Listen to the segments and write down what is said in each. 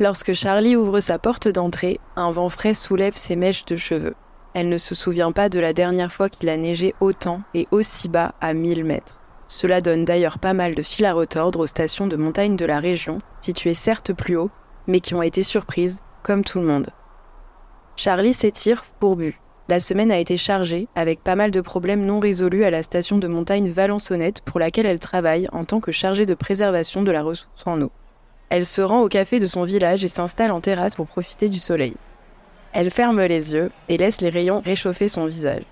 Lorsque Charlie ouvre sa porte d'entrée, un vent frais soulève ses mèches de cheveux. Elle ne se souvient pas de la dernière fois qu'il a neigé autant et aussi bas à 1000 mètres. Cela donne d'ailleurs pas mal de fil à retordre aux stations de montagne de la région, situées certes plus haut, mais qui ont été surprises, comme tout le monde. Charlie s'étire pour but. La semaine a été chargée, avec pas mal de problèmes non résolus à la station de montagne Valençonnette pour laquelle elle travaille en tant que chargée de préservation de la ressource en eau. Elle se rend au café de son village et s'installe en terrasse pour profiter du soleil. Elle ferme les yeux et laisse les rayons réchauffer son visage.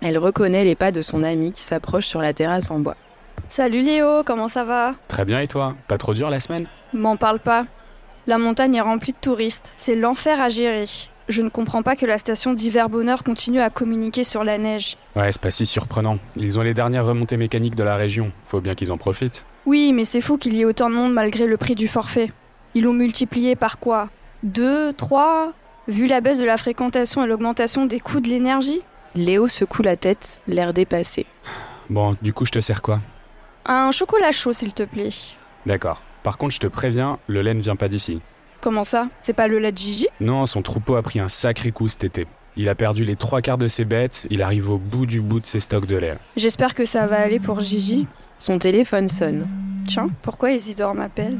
Elle reconnaît les pas de son ami qui s'approche sur la terrasse en bois. Salut Léo, comment ça va? Très bien et toi? Pas trop dur la semaine? M'en parle pas. La montagne est remplie de touristes, c'est l'enfer à gérer. Je ne comprends pas que la station d'hiver bonheur continue à communiquer sur la neige. Ouais, c'est pas si surprenant. Ils ont les dernières remontées mécaniques de la région. Faut bien qu'ils en profitent. Oui, mais c'est fou qu'il y ait autant de monde malgré le prix du forfait. Ils l'ont multiplié par quoi? Deux Trois? Vu la baisse de la fréquentation et l'augmentation des coûts de l'énergie? Léo secoue la tête, l'air dépassé. Bon, du coup, je te sers quoi? Un chocolat chaud, s'il te plaît. D'accord. Par contre, je te préviens, le lait ne vient pas d'ici. Comment ça? C'est pas le lait de Gigi? Non, son troupeau a pris un sacré coup cet été. Il a perdu les trois quarts de ses bêtes, il arrive au bout du bout de ses stocks de lait. J'espère que ça va aller pour Gigi. Son téléphone sonne. Tiens, pourquoi Isidore m'appelle?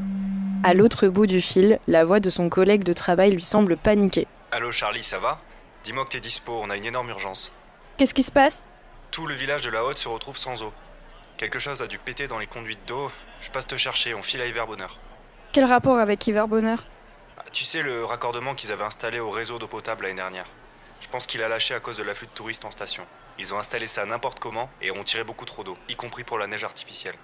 À l'autre bout du fil, la voix de son collègue de travail lui semble paniquée. Allô Charlie, ça va? Dis-moi que t'es dispo, on a une énorme urgence. Qu'est-ce qui se passe? Tout le village de la Haute se retrouve sans eau. Quelque chose a dû péter dans les conduites d'eau. Je passe te chercher, on file à Hiver Bonheur. Quel rapport avec Hiver Bonheur Ah, Tu sais le raccordement qu'ils avaient installé au réseau d'eau potable l'année dernière Je pense qu'il a lâché à cause de l'afflux de touristes en station. Ils ont installé ça n'importe comment et ont tiré beaucoup trop d'eau, y compris pour la neige artificielle.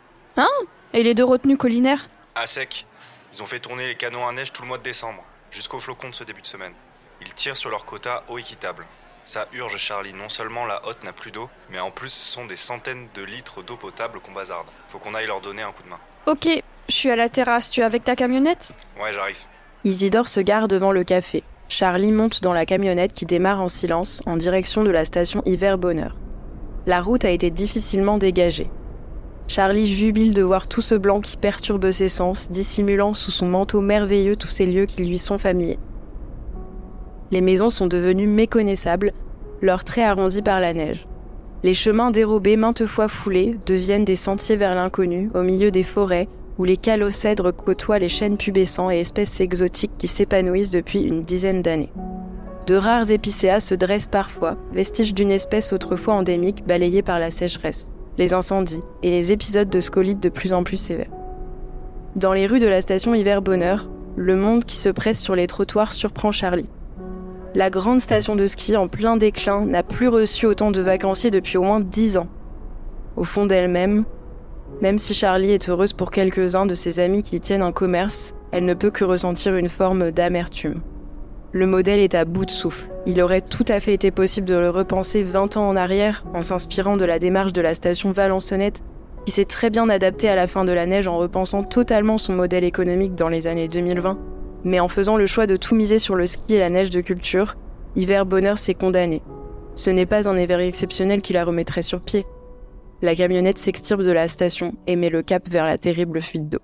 Et les deux retenues collinaires À sec, ils ont fait tourner les canons à neige tout le mois de décembre, jusqu'au flocon de ce début de semaine. Ils tirent sur leur quota eau équitable. Ça urge Charlie, non seulement la haute n'a plus d'eau, mais en plus ce sont des centaines de litres d'eau potable qu'on bazarde. Faut qu'on aille leur donner un coup de main. Ok, je suis à la terrasse, tu es avec ta camionnette? Ouais, j'arrive. Isidore se gare devant le café. Charlie monte dans la camionnette qui démarre en silence en direction de la station Hiver Bonheur. La route a été difficilement dégagée. Charlie jubile de voir tout ce blanc qui perturbe ses sens, dissimulant sous son manteau merveilleux tous ces lieux qui lui sont familiers. Les maisons sont devenues méconnaissables, leurs traits arrondis par la neige. Les chemins dérobés maintes fois foulés deviennent des sentiers vers l'inconnu, au milieu des forêts, où les calocèdres côtoient les chênes pubescents et espèces exotiques qui s'épanouissent depuis une dizaine d'années. De rares épicéas se dressent parfois, vestiges d'une espèce autrefois endémique balayée par la sécheresse, les incendies et les épisodes de scolytes de plus en plus sévères. Dans les rues de la station Hiver Bonheur, le monde qui se presse sur les trottoirs surprend Charlie. La grande station de ski en plein déclin n'a plus reçu autant de vacanciers depuis au moins dix ans. Au fond d'elle-même, même si Charlie est heureuse pour quelques-uns de ses amis qui tiennent un commerce, elle ne peut que ressentir une forme d'amertume. Le modèle est à bout de souffle. Il aurait tout à fait été possible de le repenser 20 ans en arrière en s'inspirant de la démarche de la station Valençonnette qui s'est très bien adaptée à la fin de la neige en repensant totalement son modèle économique dans les années 2020. Mais en faisant le choix de tout miser sur le ski et la neige de culture, Hiver Bonheur s'est condamné. Ce n'est pas un hiver exceptionnel qui la remettrait sur pied. La camionnette s'extirpe de la station et met le cap vers la terrible fuite d'eau.